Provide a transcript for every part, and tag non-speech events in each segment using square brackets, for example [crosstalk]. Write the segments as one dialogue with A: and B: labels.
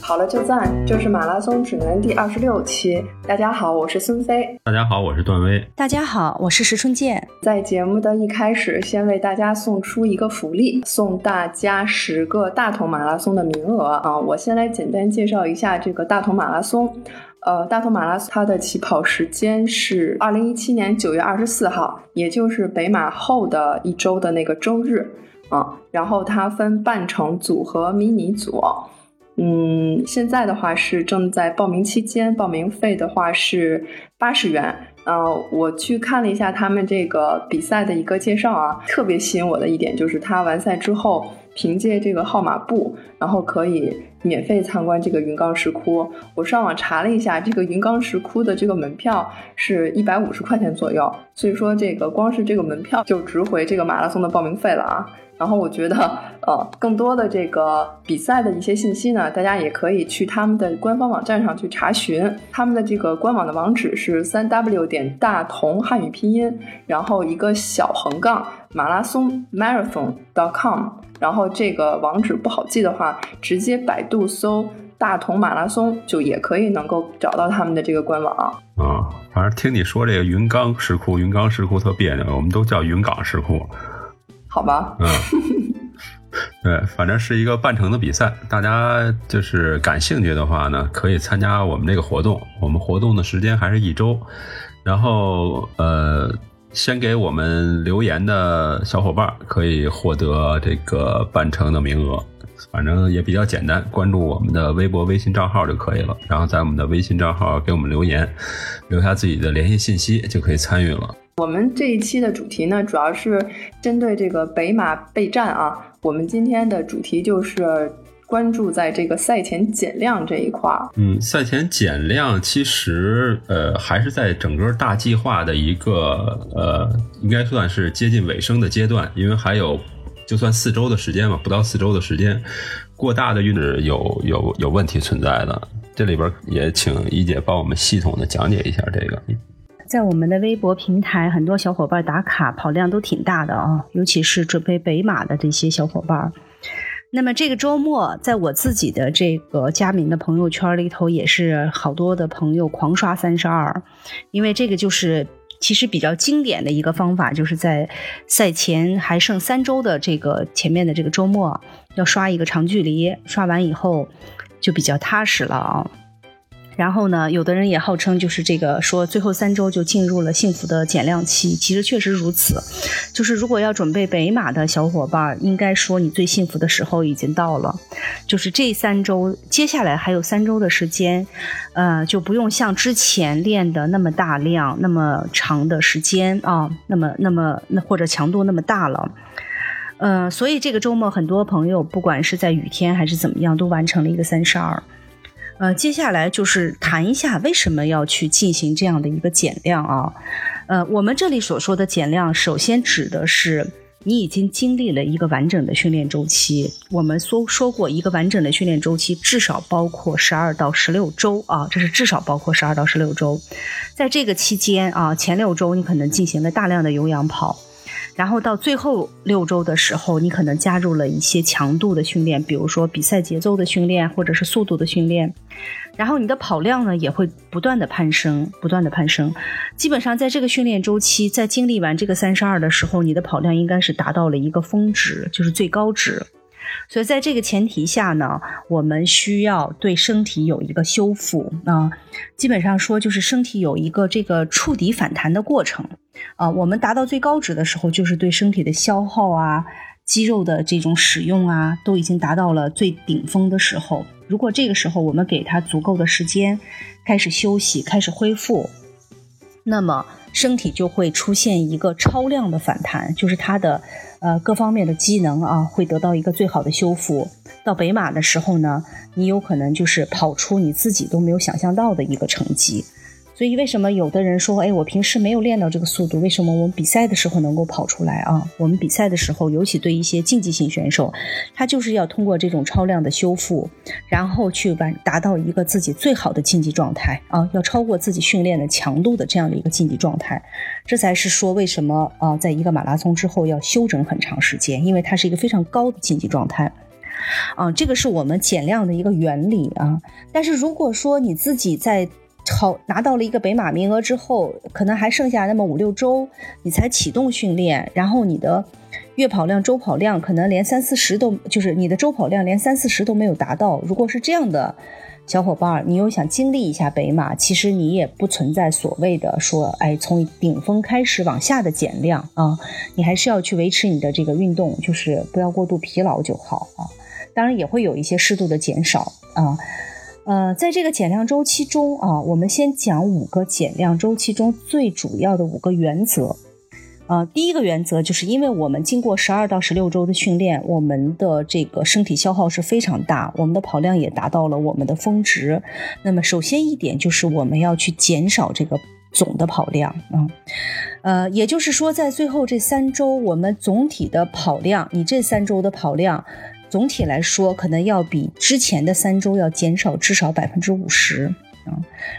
A: 好了就赞，这是马拉松指南第二十六期。大家好，我是孙飞。
B: 大家好，我是段威。
C: 大家好，我是石春健。
A: 在节目的一开始，先为大家送出一个福利，送大家十个大同马拉松的名额啊！我先来简单介绍一下这个大同马拉松。呃，大同马拉松它的起跑时间是二零一七年九月二十四号，也就是北马后的一周的那个周日啊。然后它分半程组和迷你组。嗯，现在的话是正在报名期间，报名费的话是八十元。呃，我去看了一下他们这个比赛的一个介绍啊，特别吸引我的一点就是他完赛之后，凭借这个号码布，然后可以免费参观这个云冈石窟。我上网查了一下，这个云冈石窟的这个门票是一百五十块钱左右，所以说这个光是这个门票就值回这个马拉松的报名费了啊。然后我觉得，呃，更多的这个比赛的一些信息呢，大家也可以去他们的官方网站上去查询。他们的这个官网的网址是三 w 点大同汉语拼音，然后一个小横杠马拉松 marathon dot com。然后这个网址不好记的话，直接百度搜大同马拉松就也可以能够找到他们的这个官网。
B: 啊，反正听你说这个云冈石窟，云冈石窟特别扭，我们都叫云冈石窟。
A: 好吧，
B: 嗯，[laughs] 对，反正是一个半程的比赛，大家就是感兴趣的话呢，可以参加我们这个活动。我们活动的时间还是一周，然后呃，先给我们留言的小伙伴可以获得这个半程的名额，反正也比较简单，关注我们的微博、微信账号就可以了。然后在我们的微信账号给我们留言，留下自己的联系信息就可以参与了。
A: 我们这一期的主题呢，主要是针对这个北马备战啊。我们今天的主题就是关注在这个赛前减量这一块儿。
B: 嗯，赛前减量其实呃还是在整个大计划的一个呃，应该算是接近尾声的阶段，因为还有就算四周的时间吧，不到四周的时间，过大的运是有有有问题存在的。这里边也请一姐帮我们系统的讲解一下这个。
C: 在我们的微博平台，很多小伙伴打卡跑量都挺大的啊，尤其是准备北马的这些小伙伴。那么这个周末，在我自己的这个佳明的朋友圈里头，也是好多的朋友狂刷三十二，因为这个就是其实比较经典的一个方法，就是在赛前还剩三周的这个前面的这个周末，要刷一个长距离，刷完以后就比较踏实了啊。然后呢，有的人也号称就是这个说最后三周就进入了幸福的减量期，其实确实如此。就是如果要准备北马的小伙伴，应该说你最幸福的时候已经到了。就是这三周，接下来还有三周的时间，呃，就不用像之前练的那么大量、那么长的时间啊，那么那么那或者强度那么大了。嗯，所以这个周末很多朋友不管是在雨天还是怎么样，都完成了一个三十二。呃，接下来就是谈一下为什么要去进行这样的一个减量啊？呃，我们这里所说的减量，首先指的是你已经经历了一个完整的训练周期。我们说说过，一个完整的训练周期至少包括十二到十六周啊，这是至少包括十二到十六周。在这个期间啊，前六周你可能进行了大量的有氧跑。然后到最后六周的时候，你可能加入了一些强度的训练，比如说比赛节奏的训练，或者是速度的训练。然后你的跑量呢也会不断的攀升，不断的攀升。基本上在这个训练周期，在经历完这个三十二的时候，你的跑量应该是达到了一个峰值，就是最高值。所以在这个前提下呢，我们需要对身体有一个修复啊，基本上说就是身体有一个这个触底反弹的过程啊。我们达到最高值的时候，就是对身体的消耗啊、肌肉的这种使用啊，都已经达到了最顶峰的时候。如果这个时候我们给他足够的时间，开始休息、开始恢复，那么身体就会出现一个超量的反弹，就是它的。呃，各方面的机能啊，会得到一个最好的修复。到北马的时候呢，你有可能就是跑出你自己都没有想象到的一个成绩。所以，为什么有的人说，哎，我平时没有练到这个速度，为什么我们比赛的时候能够跑出来啊？我们比赛的时候，尤其对一些竞技性选手，他就是要通过这种超量的修复，然后去完达到一个自己最好的竞技状态啊，要超过自己训练的强度的这样的一个竞技状态。这才是说为什么啊，在一个马拉松之后要休整很长时间，因为它是一个非常高的竞技状态。啊，这个是我们减量的一个原理啊。但是如果说你自己在好拿到了一个北马名额之后，可能还剩下那么五六周，你才启动训练，然后你的月跑量、周跑量可能连三四十都，就是你的周跑量连三四十都没有达到。如果是这样的小伙伴，你又想经历一下北马，其实你也不存在所谓的说，哎，从顶峰开始往下的减量啊，你还是要去维持你的这个运动，就是不要过度疲劳就好啊。当然也会有一些适度的减少啊。呃，在这个减量周期中啊，我们先讲五个减量周期中最主要的五个原则。呃，第一个原则就是因为我们经过十二到十六周的训练，我们的这个身体消耗是非常大，我们的跑量也达到了我们的峰值。那么，首先一点就是我们要去减少这个总的跑量啊。呃，也就是说，在最后这三周，我们总体的跑量，你这三周的跑量。总体来说，可能要比之前的三周要减少至少百分之五十啊，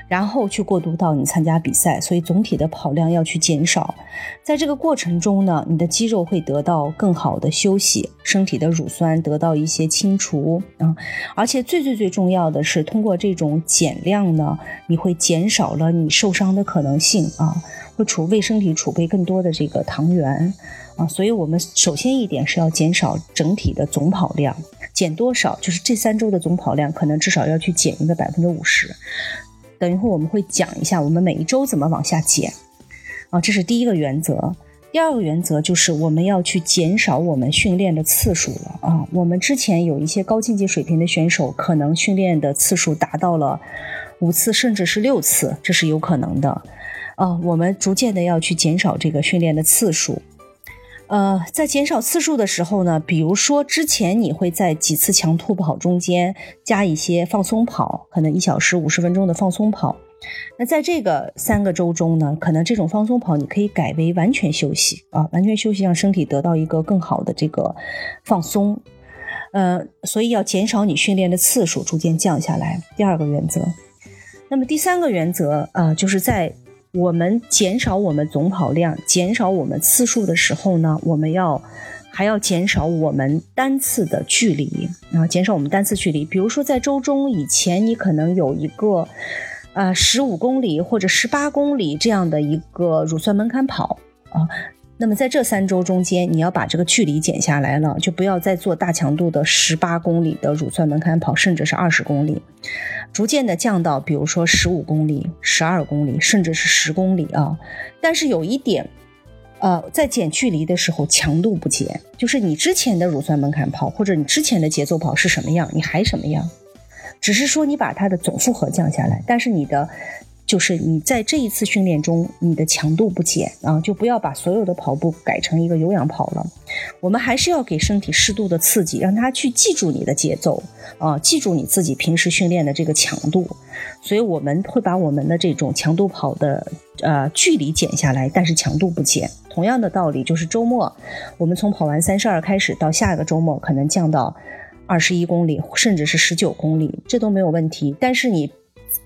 C: 然后去过渡到你参加比赛，所以总体的跑量要去减少。在这个过程中呢，你的肌肉会得到更好的休息，身体的乳酸得到一些清除啊，而且最最最重要的是，通过这种减量呢，你会减少了你受伤的可能性啊，储为身体储备更多的这个糖原。啊，所以我们首先一点是要减少整体的总跑量，减多少？就是这三周的总跑量，可能至少要去减一个百分之五十。等一会儿我们会讲一下我们每一周怎么往下减。啊，这是第一个原则。第二个原则就是我们要去减少我们训练的次数了。啊，我们之前有一些高竞技水平的选手，可能训练的次数达到了五次甚至是六次，这是有可能的。啊，我们逐渐的要去减少这个训练的次数。呃，在减少次数的时候呢，比如说之前你会在几次强突跑中间加一些放松跑，可能一小时五十分钟的放松跑。那在这个三个周中呢，可能这种放松跑你可以改为完全休息啊，完全休息让身体得到一个更好的这个放松。呃，所以要减少你训练的次数，逐渐降下来。第二个原则。那么第三个原则啊，就是在。我们减少我们总跑量、减少我们次数的时候呢，我们要还要减少我们单次的距离啊，减少我们单次距离。比如说在周中以前，你可能有一个呃十五公里或者十八公里这样的一个乳酸门槛跑啊。那么在这三周中间，你要把这个距离减下来了，就不要再做大强度的十八公里的乳酸门槛跑，甚至是二十公里，逐渐的降到比如说十五公里、十二公里，甚至是十公里啊。但是有一点，呃，在减距离的时候强度不减，就是你之前的乳酸门槛跑或者你之前的节奏跑是什么样，你还什么样，只是说你把它的总负荷降下来，但是你的。就是你在这一次训练中，你的强度不减啊，就不要把所有的跑步改成一个有氧跑了。我们还是要给身体适度的刺激，让它去记住你的节奏啊，记住你自己平时训练的这个强度。所以我们会把我们的这种强度跑的呃距离减下来，但是强度不减。同样的道理，就是周末我们从跑完三十二开始，到下一个周末可能降到二十一公里，甚至是十九公里，这都没有问题。但是你。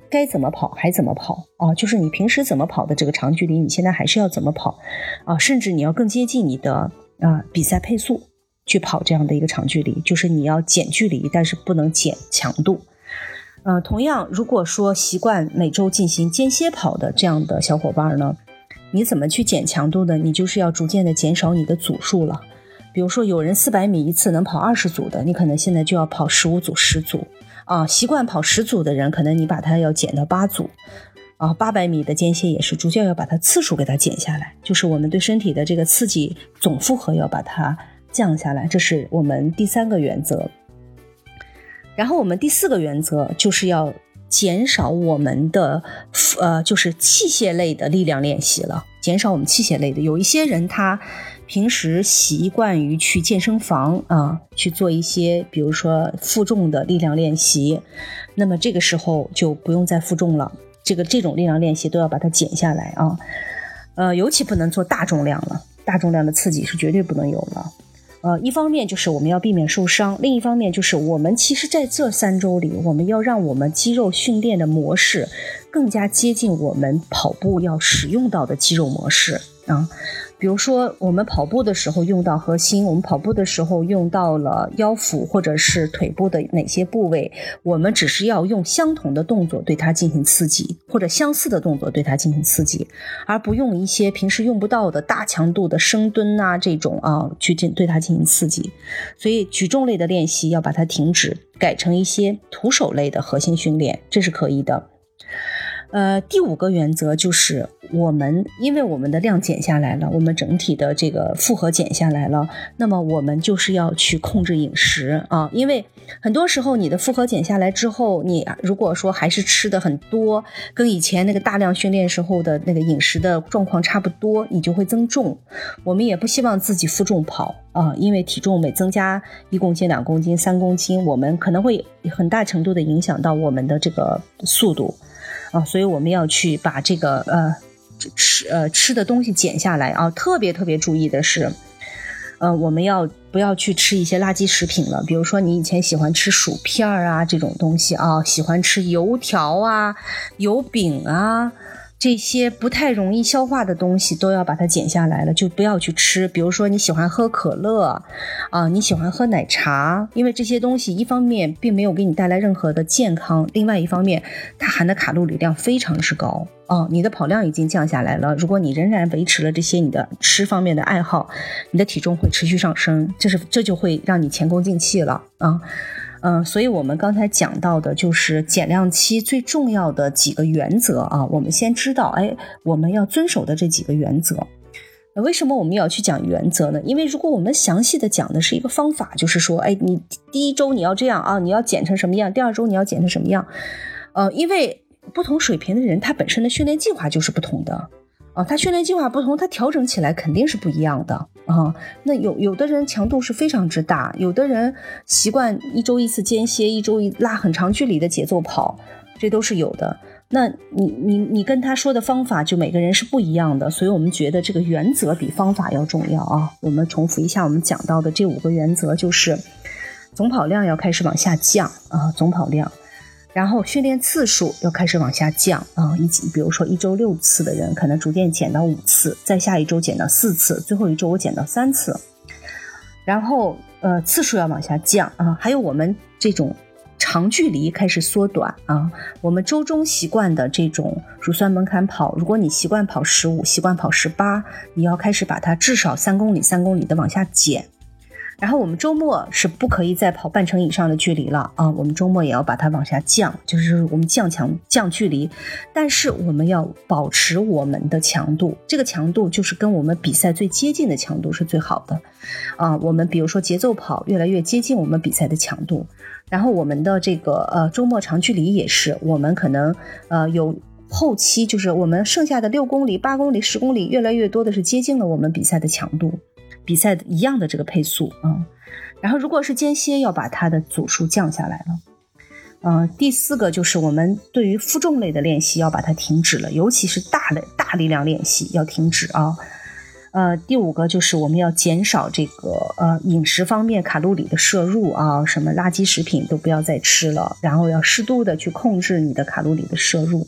C: 该怎么跑还怎么跑啊？就是你平时怎么跑的这个长距离，你现在还是要怎么跑啊？甚至你要更接近你的啊比赛配速去跑这样的一个长距离，就是你要减距离，但是不能减强度。呃，同样，如果说习惯每周进行间歇跑的这样的小伙伴呢，你怎么去减强度呢？你就是要逐渐的减少你的组数了。比如说，有人四百米一次能跑二十组的，你可能现在就要跑十五组、十组。啊，习惯跑十组的人，可能你把它要减到八组，啊，八百米的间歇也是逐渐要把它次数给它减下来，就是我们对身体的这个刺激总负荷要把它降下来，这是我们第三个原则。然后我们第四个原则就是要减少我们的呃，就是器械类的力量练习了，减少我们器械类的。有一些人他。平时习惯于去健身房啊，去做一些，比如说负重的力量练习，那么这个时候就不用再负重了。这个这种力量练习都要把它减下来啊，呃，尤其不能做大重量了，大重量的刺激是绝对不能有了。呃，一方面就是我们要避免受伤，另一方面就是我们其实在这三周里，我们要让我们肌肉训练的模式更加接近我们跑步要使用到的肌肉模式。啊。比如说，我们跑步的时候用到核心，我们跑步的时候用到了腰腹或者是腿部的哪些部位，我们只是要用相同的动作对它进行刺激，或者相似的动作对它进行刺激，而不用一些平时用不到的大强度的深蹲啊这种啊去进对它进行刺激。所以举重类的练习要把它停止，改成一些徒手类的核心训练，这是可以的。呃，第五个原则就是我们，因为我们的量减下来了，我们整体的这个负荷减下来了，那么我们就是要去控制饮食啊，因为很多时候你的负荷减下来之后，你如果说还是吃的很多，跟以前那个大量训练时候的那个饮食的状况差不多，你就会增重。我们也不希望自己负重跑啊，因为体重每增加一公斤、两公斤、三公斤，我们可能会很大程度的影响到我们的这个速度。啊，所以我们要去把这个呃吃呃吃的东西减下来啊，特别特别注意的是，呃，我们要不要去吃一些垃圾食品了？比如说你以前喜欢吃薯片啊这种东西啊，喜欢吃油条啊、油饼啊。这些不太容易消化的东西都要把它减下来了，就不要去吃。比如说你喜欢喝可乐，啊，你喜欢喝奶茶，因为这些东西一方面并没有给你带来任何的健康，另外一方面它含的卡路里量非常之高。哦，你的跑量已经降下来了，如果你仍然维持了这些你的吃方面的爱好，你的体重会持续上升，这是这就会让你前功尽弃了啊。嗯所以我们刚才讲到的就是减量期最重要的几个原则啊。我们先知道，哎，我们要遵守的这几个原则。为什么我们要去讲原则呢？因为如果我们详细的讲的是一个方法，就是说，哎，你第一周你要这样啊，你要减成什么样？第二周你要减成什么样？呃，因为不同水平的人，他本身的训练计划就是不同的。啊，他训练计划不同，他调整起来肯定是不一样的啊。那有有的人强度是非常之大，有的人习惯一周一次间歇，一周一拉很长距离的节奏跑，这都是有的。那你你你跟他说的方法，就每个人是不一样的。所以我们觉得这个原则比方法要重要啊。我们重复一下我们讲到的这五个原则，就是总跑量要开始往下降啊，总跑量。然后训练次数要开始往下降啊，一比如说一周六次的人，可能逐渐减到五次，再下一周减到四次，最后一周我减到三次。然后呃次数要往下降啊，还有我们这种长距离开始缩短啊，我们周中习惯的这种乳酸门槛跑，如果你习惯跑十五，习惯跑十八，你要开始把它至少三公里三公里的往下减。然后我们周末是不可以再跑半程以上的距离了啊！我们周末也要把它往下降，就是我们降强降距离，但是我们要保持我们的强度，这个强度就是跟我们比赛最接近的强度是最好的啊！我们比如说节奏跑越来越接近我们比赛的强度，然后我们的这个呃周末长距离也是，我们可能呃有后期就是我们剩下的六公里、八公里、十公里越来越多的是接近了我们比赛的强度。比赛一样的这个配速啊，然后如果是间歇，要把它的组数降下来了。嗯，第四个就是我们对于负重类的练习要把它停止了，尤其是大的大力量练习要停止啊。呃，第五个就是我们要减少这个呃饮食方面卡路里的摄入啊，什么垃圾食品都不要再吃了，然后要适度的去控制你的卡路里的摄入。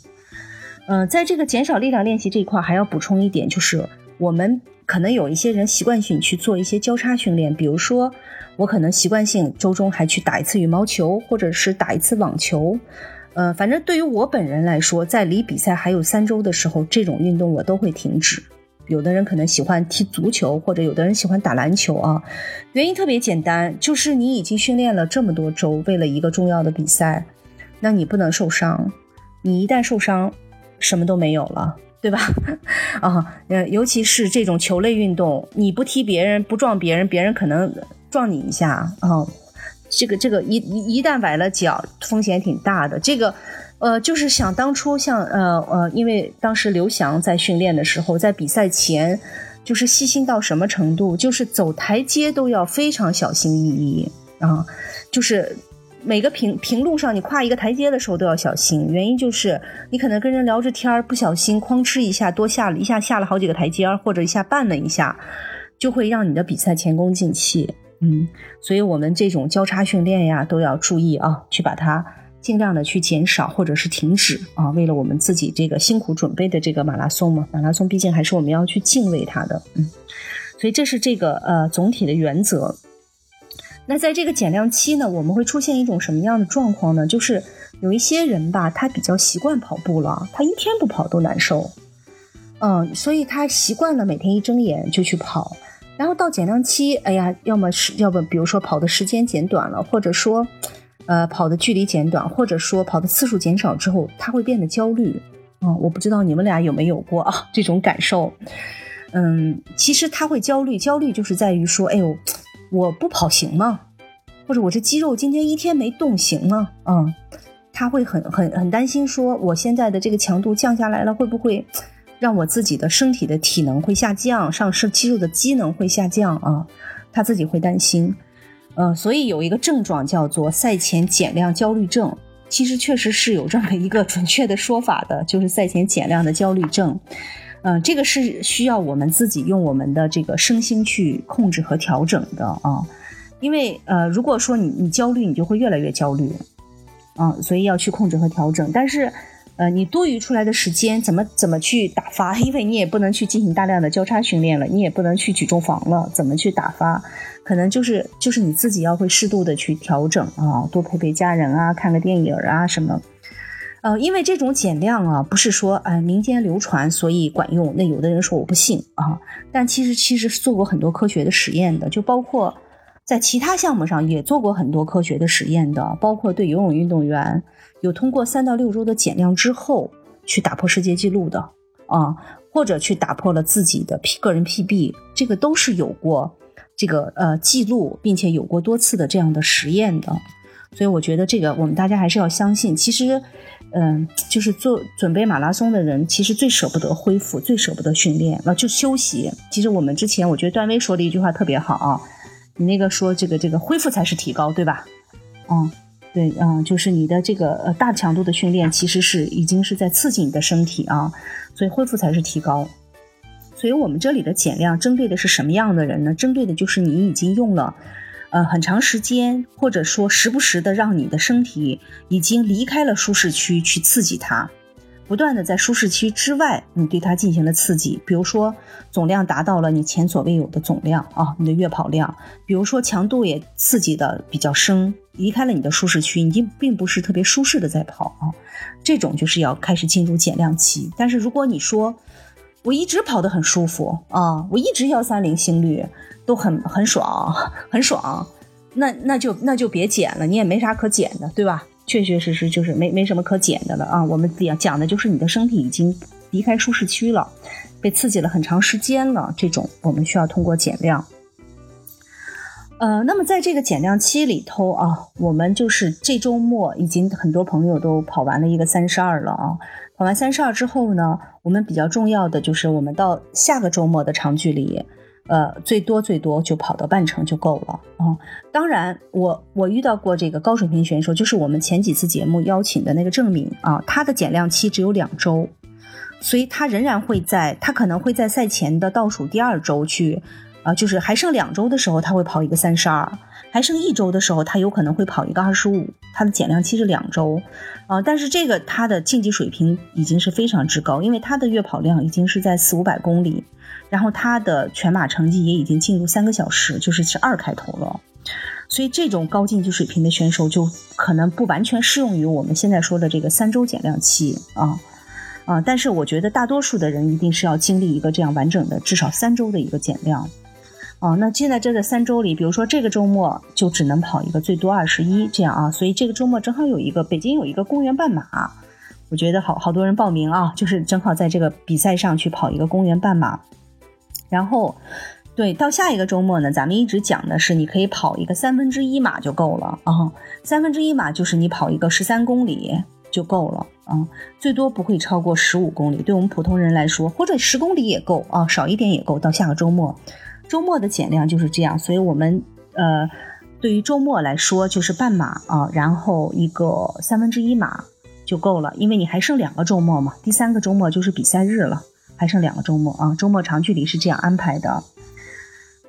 C: 嗯，在这个减少力量练习这一块，还要补充一点，就是我们。可能有一些人习惯性去做一些交叉训练，比如说我可能习惯性周中还去打一次羽毛球，或者是打一次网球。呃，反正对于我本人来说，在离比赛还有三周的时候，这种运动我都会停止。有的人可能喜欢踢足球，或者有的人喜欢打篮球啊。原因特别简单，就是你已经训练了这么多周，为了一个重要的比赛，那你不能受伤。你一旦受伤，什么都没有了。对吧？[laughs] 啊，呃，尤其是这种球类运动，你不踢别人，不撞别人，别人可能撞你一下啊。这个这个一一旦崴了脚，风险挺大的。这个，呃，就是想当初像呃呃，因为当时刘翔在训练的时候，在比赛前，就是细心到什么程度，就是走台阶都要非常小心翼翼啊，就是。每个平平路上，你跨一个台阶的时候都要小心，原因就是你可能跟人聊着天儿，不小心哐哧一下多下了一下下了好几个台阶，或者一下绊了一下，就会让你的比赛前功尽弃。嗯，所以我们这种交叉训练呀，都要注意啊，去把它尽量的去减少或者是停止啊，为了我们自己这个辛苦准备的这个马拉松嘛，马拉松毕竟还是我们要去敬畏它的，嗯，所以这是这个呃总体的原则。那在这个减量期呢，我们会出现一种什么样的状况呢？就是有一些人吧，他比较习惯跑步了，他一天不跑都难受，嗯，所以他习惯了每天一睁眼就去跑。然后到减量期，哎呀，要么是要不，比如说跑的时间减短了，或者说，呃，跑的距离减短，或者说跑的次数减少之后，他会变得焦虑。嗯，我不知道你们俩有没有过啊这种感受。嗯，其实他会焦虑，焦虑就是在于说，哎呦，我不跑行吗？或者我这肌肉今天一天没动行吗？嗯，他会很很很担心，说我现在的这个强度降下来了，会不会？让我自己的身体的体能会下降，上身肌肉的机能会下降啊，他自己会担心，呃，所以有一个症状叫做赛前减量焦虑症，其实确实是有这么一个准确的说法的，就是赛前减量的焦虑症，嗯，这个是需要我们自己用我们的这个身心去控制和调整的啊，因为呃，如果说你你焦虑，你就会越来越焦虑，啊，所以要去控制和调整，但是。呃，你多余出来的时间怎么怎么去打发？[laughs] 因为你也不能去进行大量的交叉训练了，你也不能去举重房了，怎么去打发？可能就是就是你自己要会适度的去调整啊，多陪陪家人啊，看个电影啊什么。呃，因为这种减量啊，不是说呃民间流传所以管用，那有的人说我不信啊，但其实其实是做过很多科学的实验的，就包括在其他项目上也做过很多科学的实验的，包括对游泳运动员。有通过三到六周的减量之后去打破世界纪录的啊，或者去打破了自己的 P 个人 PB，这个都是有过这个呃记录，并且有过多次的这样的实验的。所以我觉得这个我们大家还是要相信。其实，嗯，就是做准备马拉松的人，其实最舍不得恢复，最舍不得训练啊，就休息。其实我们之前我觉得段威说的一句话特别好啊，你那个说这个这个恢复才是提高，对吧？嗯。对，嗯，就是你的这个呃大强度的训练，其实是已经是在刺激你的身体啊，所以恢复才是提高。所以我们这里的减量针对的是什么样的人呢？针对的就是你已经用了呃很长时间，或者说时不时的让你的身体已经离开了舒适区去刺激它。不断的在舒适区之外，你对它进行了刺激，比如说总量达到了你前所未有的总量啊，你的月跑量，比如说强度也刺激的比较深，离开了你的舒适区，已经并不是特别舒适的在跑啊，这种就是要开始进入减量期。但是如果你说我一直跑得很舒服啊，我一直幺三零心率都很很爽很爽，那那就那就别减了，你也没啥可减的，对吧？确确实实就是没没什么可减的了啊！我们讲讲的就是你的身体已经离开舒适区了，被刺激了很长时间了，这种我们需要通过减量。呃，那么在这个减量期里头啊，我们就是这周末已经很多朋友都跑完了一个三十二了啊。跑完三十二之后呢，我们比较重要的就是我们到下个周末的长距离。呃，最多最多就跑到半程就够了啊！当然，我我遇到过这个高水平选手，就是我们前几次节目邀请的那个郑敏啊，他的减量期只有两周，所以他仍然会在，他可能会在赛前的倒数第二周去，啊，就是还剩两周的时候，他会跑一个三十二。还剩一周的时候，他有可能会跑一个二十五，他的减量期是两周，啊，但是这个他的竞技水平已经是非常之高，因为他的月跑量已经是在四五百公里，然后他的全马成绩也已经进入三个小时，就是是二开头了，所以这种高竞技水平的选手就可能不完全适用于我们现在说的这个三周减量期啊啊，但是我觉得大多数的人一定是要经历一个这样完整的至少三周的一个减量。哦，那现在这个三周里，比如说这个周末就只能跑一个最多二十一这样啊，所以这个周末正好有一个北京有一个公园半马，我觉得好好多人报名啊，就是正好在这个比赛上去跑一个公园半马。然后，对，到下一个周末呢，咱们一直讲的是你可以跑一个三分之一马就够了啊，三分之一马就是你跑一个十三公里就够了啊，最多不会超过十五公里，对我们普通人来说，或者十公里也够啊，少一点也够。到下个周末。周末的减量就是这样，所以我们呃，对于周末来说就是半马啊，然后一个三分之一马就够了，因为你还剩两个周末嘛，第三个周末就是比赛日了，还剩两个周末啊，周末长距离是这样安排的。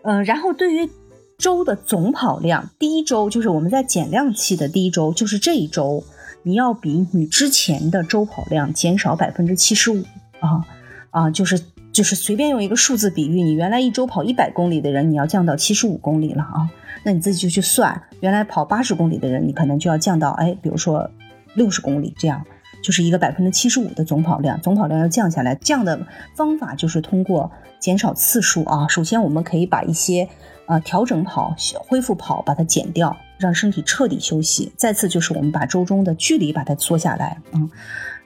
C: 嗯，然后对于周的总跑量，第一周就是我们在减量期的第一周，就是这一周，你要比你之前的周跑量减少百分之七十五啊啊，就是就是随便用一个数字比喻，你原来一周跑一百公里的人，你要降到七十五公里了啊，那你自己就去算，原来跑八十公里的人，你可能就要降到哎，比如说六十公里这样。就是一个百分之七十五的总跑量，总跑量要降下来，降的方法就是通过减少次数啊。首先，我们可以把一些呃调整跑、恢复跑把它减掉，让身体彻底休息。再次就是我们把周中的距离把它缩下来，嗯，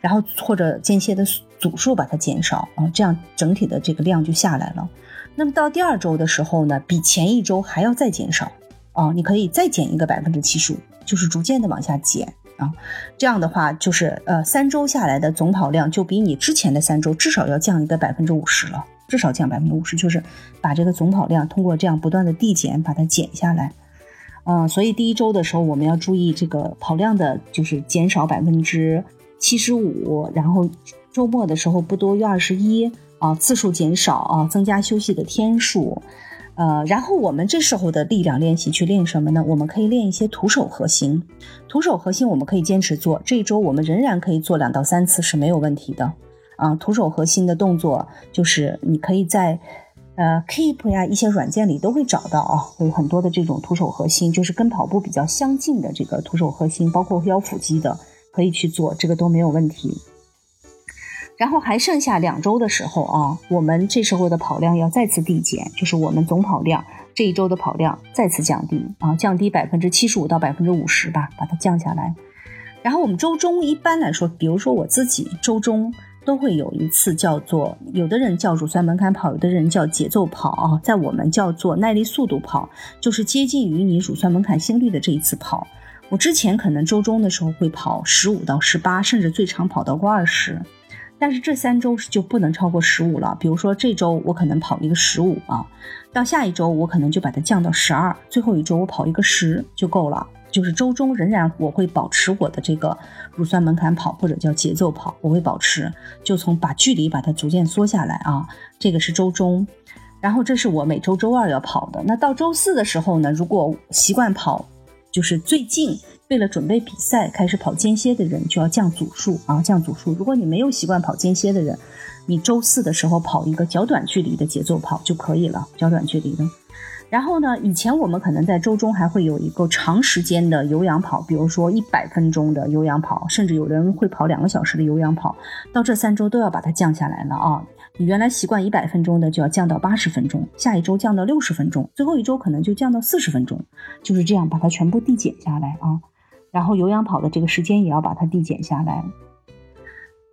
C: 然后或者间歇的组数把它减少啊，这样整体的这个量就下来了。那么到第二周的时候呢，比前一周还要再减少啊，你可以再减一个百分之七十五，就是逐渐的往下减。啊，这样的话就是呃，三周下来的总跑量就比你之前的三周至少要降一个百分之五十了，至少降百分之五十，就是把这个总跑量通过这样不断的递减把它减下来。嗯，所以第一周的时候我们要注意这个跑量的，就是减少百分之七十五，然后周末的时候不多于二十一啊，次数减少啊，增加休息的天数。呃，然后我们这时候的力量练习去练什么呢？我们可以练一些徒手核心。徒手核心我们可以坚持做，这一周我们仍然可以做两到三次是没有问题的。啊，徒手核心的动作就是你可以在呃 Keep 呀一些软件里都会找到啊，有很多的这种徒手核心，就是跟跑步比较相近的这个徒手核心，包括腰腹肌的可以去做，这个都没有问题。然后还剩下两周的时候啊，我们这时候的跑量要再次递减，就是我们总跑量这一周的跑量再次降低啊，降低百分之七十五到百分之五十吧，把它降下来。然后我们周中一般来说，比如说我自己周中都会有一次叫做，有的人叫乳酸门槛跑，有的人叫节奏跑啊，在我们叫做耐力速度跑，就是接近于你乳酸门槛心率的这一次跑。我之前可能周中的时候会跑十五到十八，甚至最长跑到过二十。但是这三周就不能超过十五了。比如说这周我可能跑一个十五啊，到下一周我可能就把它降到十二，最后一周我跑一个十就够了。就是周中仍然我会保持我的这个乳酸门槛跑或者叫节奏跑，我会保持，就从把距离把它逐渐缩下来啊。这个是周中，然后这是我每周周二要跑的。那到周四的时候呢，如果习惯跑，就是最近。为了准备比赛，开始跑间歇的人就要降组数啊，降组数。如果你没有习惯跑间歇的人，你周四的时候跑一个较短距离的节奏跑就可以了，较短距离的。然后呢，以前我们可能在周中还会有一个长时间的有氧跑，比如说一百分钟的有氧跑，甚至有人会跑两个小时的有氧跑。到这三周都要把它降下来了啊！你原来习惯一百分钟的，就要降到八十分钟，下一周降到六十分钟，最后一周可能就降到四十分钟，就是这样把它全部递减下来啊。然后有氧跑的这个时间也要把它递减下来，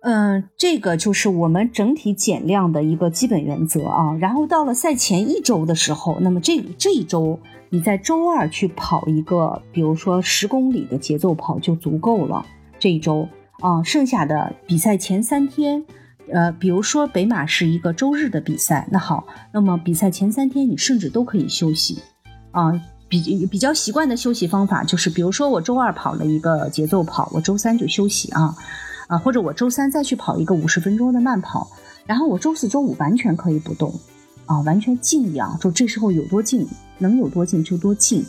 C: 嗯，这个就是我们整体减量的一个基本原则啊。然后到了赛前一周的时候，那么这这一周你在周二去跑一个，比如说十公里的节奏跑就足够了。这一周啊，剩下的比赛前三天，呃，比如说北马是一个周日的比赛，那好，那么比赛前三天你甚至都可以休息啊。比比较习惯的休息方法就是，比如说我周二跑了一个节奏跑，我周三就休息啊，啊，或者我周三再去跑一个五十分钟的慢跑，然后我周四周五完全可以不动，啊，完全静养，就这时候有多静能有多静就多静，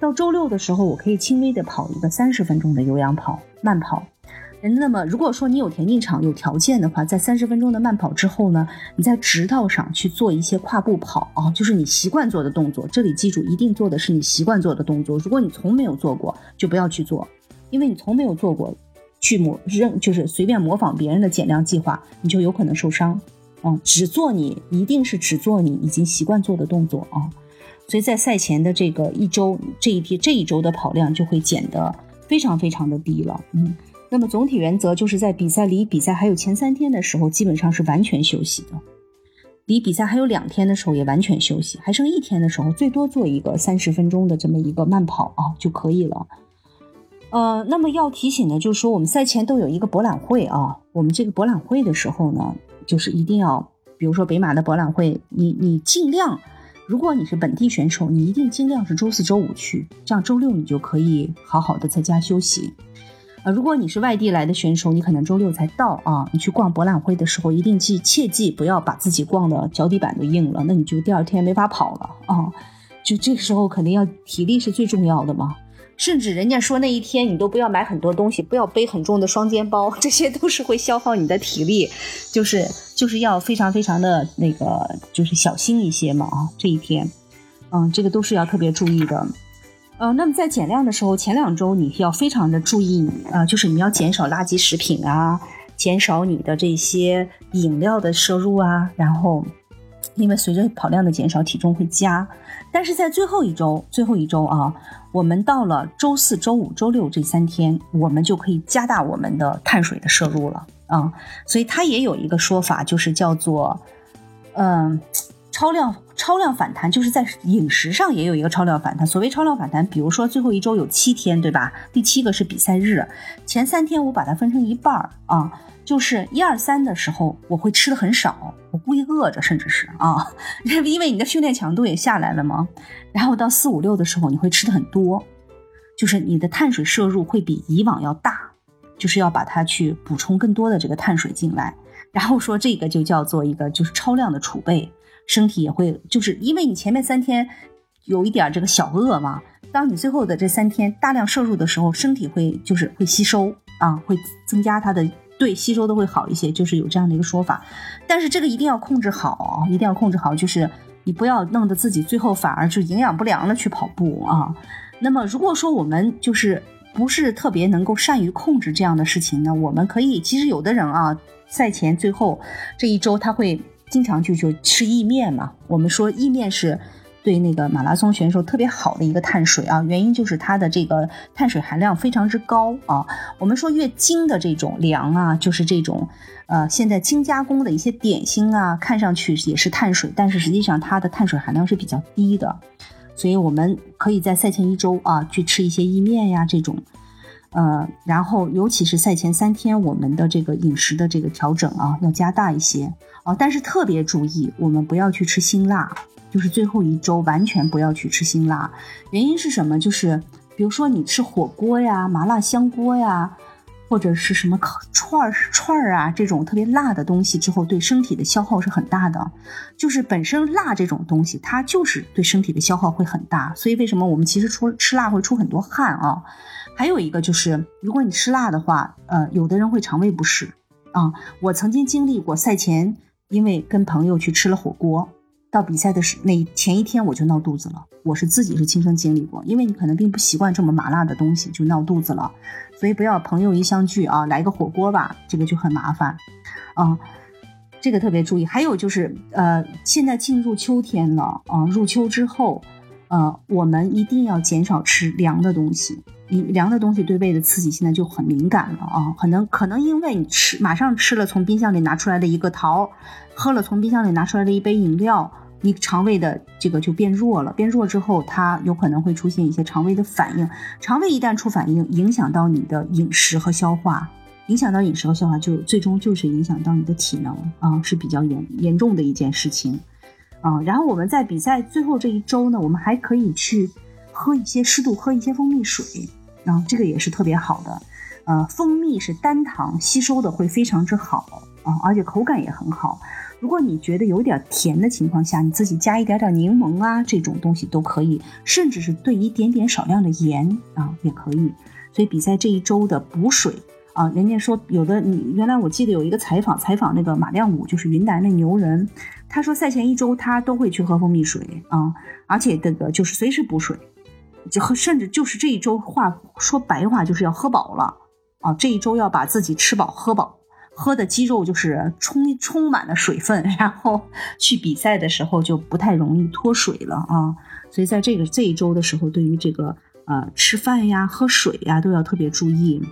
C: 到周六的时候我可以轻微的跑一个三十分钟的有氧跑慢跑。那么，如果说你有田径场有条件的话，在三十分钟的慢跑之后呢，你在直道上去做一些跨步跑啊，就是你习惯做的动作。这里记住，一定做的是你习惯做的动作。如果你从没有做过，就不要去做，因为你从没有做过，去模认就是随便模仿别人的减量计划，你就有可能受伤。嗯，只做你一定是只做你已经习惯做的动作啊。所以在赛前的这个一周这一批这一周的跑量就会减得非常非常的低了。嗯。那么总体原则就是在比赛离比赛还有前三天的时候，基本上是完全休息的；离比赛还有两天的时候也完全休息，还剩一天的时候，最多做一个三十分钟的这么一个慢跑啊就可以了。呃，那么要提醒的就是说，我们赛前都有一个博览会啊，我们这个博览会的时候呢，就是一定要，比如说北马的博览会，你你尽量，如果你是本地选手，你一定尽量是周四周五去，这样周六你就可以好好的在家休息。啊，如果你是外地来的选手，你可能周六才到啊。你去逛博览会的时候，一定记切记不要把自己逛的脚底板都硬了，那你就第二天没法跑了啊。就这个时候肯定要体力是最重要的嘛。甚至人家说那一天你都不要买很多东西，不要背很重的双肩包，这些都是会消耗你的体力，就是就是要非常非常的那个，就是小心一些嘛啊，这一天，嗯，这个都是要特别注意的。呃，那么在减量的时候，前两周你要非常的注意，呃，就是你要减少垃圾食品啊，减少你的这些饮料的摄入啊，然后，因为随着跑量的减少，体重会加。但是在最后一周，最后一周啊，我们到了周四周五周六这三天，我们就可以加大我们的碳水的摄入了啊。所以它也有一个说法，就是叫做，嗯。超量超量反弹就是在饮食上也有一个超量反弹。所谓超量反弹，比如说最后一周有七天，对吧？第七个是比赛日，前三天我把它分成一半儿啊，就是一二三的时候我会吃的很少，我故意饿着，甚至是啊，[laughs] 因为你的训练强度也下来了嘛。然后到四五六的时候你会吃的很多，就是你的碳水摄入会比以往要大，就是要把它去补充更多的这个碳水进来。然后说这个就叫做一个就是超量的储备。身体也会，就是因为你前面三天有一点这个小饿嘛，当你最后的这三天大量摄入的时候，身体会就是会吸收啊，会增加它的对吸收都会好一些，就是有这样的一个说法。但是这个一定要控制好，一定要控制好，就是你不要弄得自己最后反而就营养不良了去跑步啊。那么如果说我们就是不是特别能够善于控制这样的事情呢，我们可以其实有的人啊，赛前最后这一周他会。经常就就吃意面嘛，我们说意面是对那个马拉松选手特别好的一个碳水啊，原因就是它的这个碳水含量非常之高啊。我们说越精的这种粮啊，就是这种呃现在精加工的一些点心啊，看上去也是碳水，但是实际上它的碳水含量是比较低的，所以我们可以在赛前一周啊去吃一些意面呀这种。呃，然后尤其是赛前三天，我们的这个饮食的这个调整啊，要加大一些啊。但是特别注意，我们不要去吃辛辣，就是最后一周完全不要去吃辛辣。原因是什么？就是比如说你吃火锅呀、麻辣香锅呀，或者是什么串儿串儿啊这种特别辣的东西之后，对身体的消耗是很大的。就是本身辣这种东西，它就是对身体的消耗会很大。所以为什么我们其实出吃辣会出很多汗啊？还有一个就是，如果你吃辣的话，呃，有的人会肠胃不适啊。我曾经经历过赛前，因为跟朋友去吃了火锅，到比赛的时那前一天我就闹肚子了。我是自己是亲身经历过，因为你可能并不习惯这么麻辣的东西，就闹肚子了。所以不要朋友一相聚啊，来个火锅吧，这个就很麻烦啊。这个特别注意。还有就是，呃，现在进入秋天了啊，入秋之后。呃，我们一定要减少吃凉的东西，你凉的东西对胃的刺激现在就很敏感了啊，可能可能因为你吃马上吃了从冰箱里拿出来的一个桃，喝了从冰箱里拿出来的一杯饮料，你肠胃的这个就变弱了，变弱之后，它有可能会出现一些肠胃的反应，肠胃一旦出反应，影响到你的饮食和消化，影响到饮食和消化，就最终就是影响到你的体能啊，是比较严严重的一件事情。啊，然后我们在比赛最后这一周呢，我们还可以去喝一些适度喝一些蜂蜜水，啊，这个也是特别好的。呃，蜂蜜是单糖，吸收的会非常之好啊，而且口感也很好。如果你觉得有点甜的情况下，你自己加一点点柠檬啊，这种东西都可以，甚至是兑一点点少量的盐啊，也可以。所以比赛这一周的补水。啊，人家说有的你原来我记得有一个采访，采访那个马亮武，就是云南的牛人，他说赛前一周他都会去喝蜂蜜水啊，而且这个就是随时补水，就喝甚至就是这一周话说白话就是要喝饱了啊，这一周要把自己吃饱喝饱，喝的肌肉就是充充满了水分，[laughs] 然后去比赛的时候就不太容易脱水了啊，所以在这个这一周的时候，对于这个呃吃饭呀、喝水呀都要特别注意。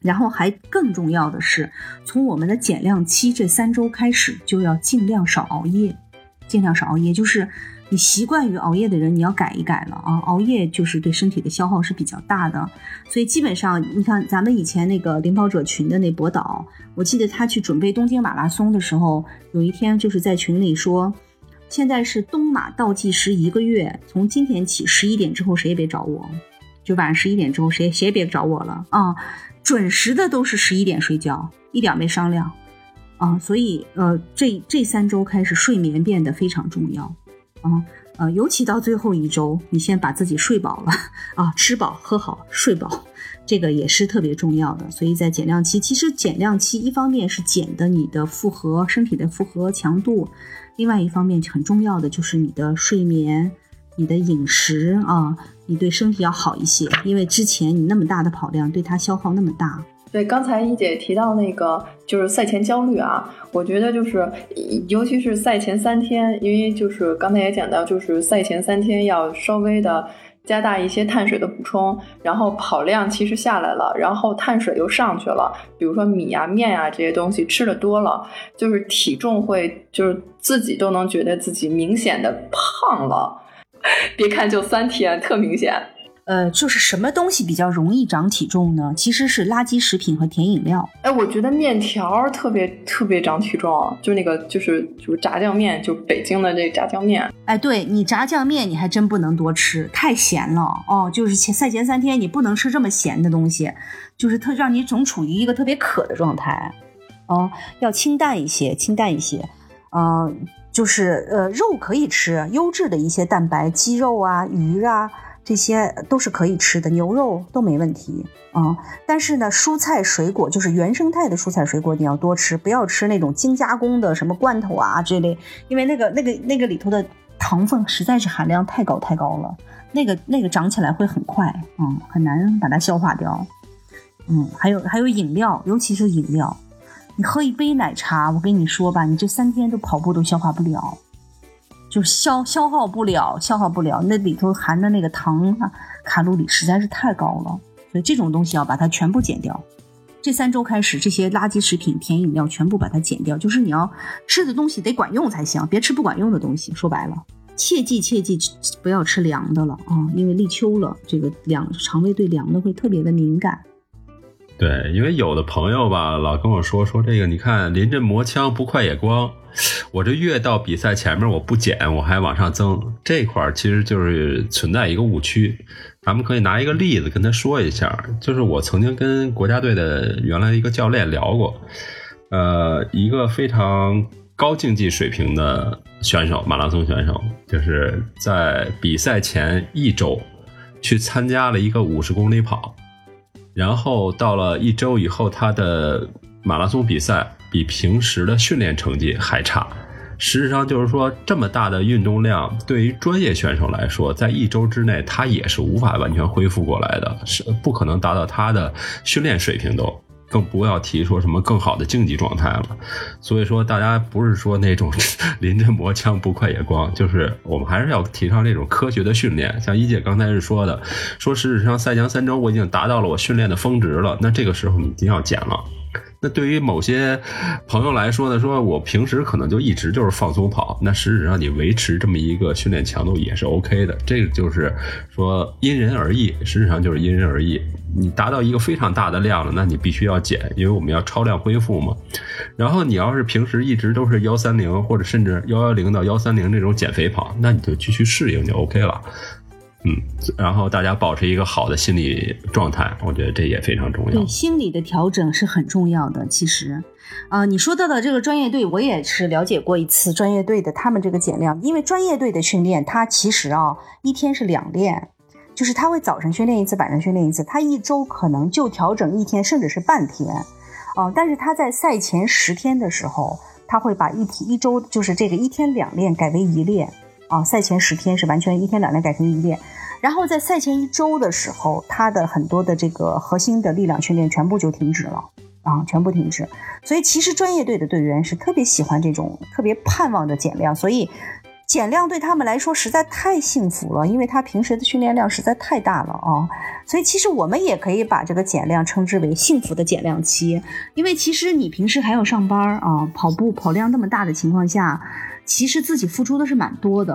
C: 然后还更重要的是，从我们的减量期这三周开始，就要尽量少熬夜，尽量少熬夜。就是你习惯于熬夜的人，你要改一改了啊！熬夜就是对身体的消耗是比较大的。所以基本上，你看咱们以前那个领跑者群的那博导，我记得他去准备东京马拉松的时候，有一天就是在群里说，现在是东马倒计时一个月，从今天起十一点之后谁也别找我，就晚上十一点之后谁谁也别找我了啊！准时的都是十一点睡觉，一点没商量，啊，所以呃，这这三周开始睡眠变得非常重要，啊，呃，尤其到最后一周，你先把自己睡饱了啊，吃饱喝好睡饱，这个也是特别重要的。所以在减量期，其实减量期一方面是减的你的负荷身体的负荷强度，另外一方面很重要的就是你的睡眠、你的饮食啊，你对身体要好一些，因为之前你那么大的跑量，对它消耗那么大。
A: 对，刚才一姐提到那个就是赛前焦虑啊，我觉得就是尤其是赛前三天，因为就是刚才也讲到，就是赛前三天要稍微的加大一些碳水的补充，然后跑量其实下来了，然后碳水又上去了，比如说米啊、面啊这些东西吃的多了，就是体重会就是自己都能觉得自己明显的胖了，[laughs] 别看就三天，特明显。
C: 呃，就是什么东西比较容易长体重呢？其实是垃圾食品和甜饮料。
A: 哎，我觉得面条特别特别长体重，就那个就是就是炸酱面，就北京的这炸酱面。
C: 哎，对你炸酱面你还真不能多吃，太咸了哦。就是前赛前三天你不能吃这么咸的东西，就是特让你总处于一个特别渴的状态。哦，要清淡一些，清淡一些。嗯，就是呃，肉可以吃，优质的一些蛋白，鸡肉啊，鱼啊。这些都是可以吃的，牛肉都没问题啊。但是呢，蔬菜水果就是原生态的蔬菜水果，你要多吃，不要吃那种精加工的什么罐头啊这类，因为那个那个那个里头的糖分实在是含量太高太高了，那个那个长起来会很快，嗯，很难把它消化掉。嗯，还有还有饮料，尤其是饮料，你喝一杯奶茶，我跟你说吧，你这三天都跑步都消化不了。就消消耗不了，消耗不了，那里头含的那个糖啊，卡路里实在是太高了，所以这种东西要把它全部减掉。这三周开始，这些垃圾食品、甜饮料全部把它减掉，就是你要吃的东西得管用才行，别吃不管用的东西。说白了，切记切记不要吃凉的了啊，因为立秋了，这个凉肠胃对凉的会特别的敏感。
B: 对，因为有的朋友吧，老跟我说说这个，你看临阵磨枪不快也光。我这越到比赛前面，我不减，我还往上增，这块儿其实就是存在一个误区。咱们可以拿一个例子跟他说一下，就是我曾经跟国家队的原来一个教练聊过，呃，一个非常高竞技水平的选手，马拉松选手，就是在比赛前一周去参加了一个五十公里跑，然后到了一周以后，他的马拉松比赛。比平时的训练成绩还差，事实上就是说，这么大的运动量，对于专业选手来说，在一周之内，他也是无法完全恢复过来的，是不可能达到他的训练水平，都更不要提说什么更好的竞技状态了。所以说，大家不是说那种 [laughs] 临阵磨枪不快也光，就是我们还是要提倡这种科学的训练。像一姐刚才是说的，说事实上赛前三周我已经达到了我训练的峰值了，那这个时候你一定要减了。[laughs] 那对于某些朋友来说呢，说我平时可能就一直就是放松跑，那实质上你维持这么一个训练强度也是 OK 的。这个就是说因人而异，实质上就是因人而异。你达到一个非常大的量了，那你必须要减，因为我们要超量恢复嘛。然后你要是平时一直都是幺三零或者甚至幺幺零到幺三零这种减肥跑，那你就继续适应就 OK 了。嗯，然后大家保持一个好的心理状态，我觉得这也非常重要。
C: 对，心理的调整是很重要的。其实，啊，你说到的这个专业队，我也是了解过一次专业队的他们这个减量，因为专业队的训练，他其实啊一天是两练，就是他会早晨训练一次，晚上训练一次，他一周可能就调整一天，甚至是半天，啊，但是他在赛前十天的时候，他会把一体一周就是这个一天两练改为一练。啊，赛前十天是完全一天两练改成一练，然后在赛前一周的时候，他的很多的这个核心的力量训练全部就停止了啊，全部停止。所以其实专业队的队员是特别喜欢这种特别盼望的减量，所以减量对他们来说实在太幸福了，因为他平时的训练量实在太大了啊。所以其实我们也可以把这个减量称之为幸福的减量期，因为其实你平时还要上班啊，跑步跑量那么大的情况下。其实自己付出的是蛮多的，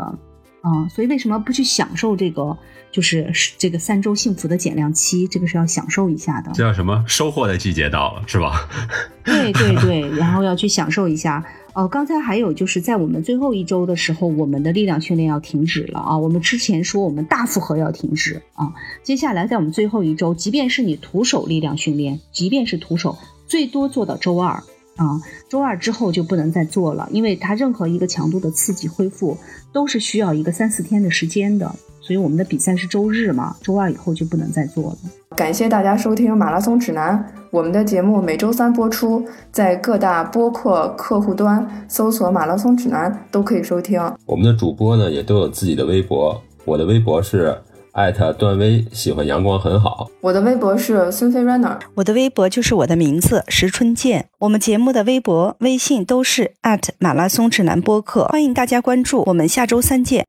C: 啊，所以为什么不去享受这个？就是这个三周幸福的减量期，这个是要享受一下的。
B: 这叫什么？收获的季节到了，是吧？[laughs]
C: 对对对，然后要去享受一下。哦，刚才还有就是在我们最后一周的时候，我们的力量训练要停止了啊。我们之前说我们大负荷要停止啊，接下来在我们最后一周，即便是你徒手力量训练，即便是徒手，最多做到周二。啊，周二之后就不能再做了，因为它任何一个强度的刺激恢复都是需要一个三四天的时间的。所以我们的比赛是周日嘛，周二以后就不能再做了。
A: 感谢大家收听《马拉松指南》，我们的节目每周三播出，在各大播客客户端搜索“马拉松指南”都可以收听。
B: 我们的主播呢也都有自己的微博，我的微博是艾特段威，喜欢阳光很好。
A: 我的微博是孙飞 runner，
C: 我的微博就是我的名字石春健。我们节目的微博、微信都是马拉松指南播客，欢迎大家关注。我们下周三见。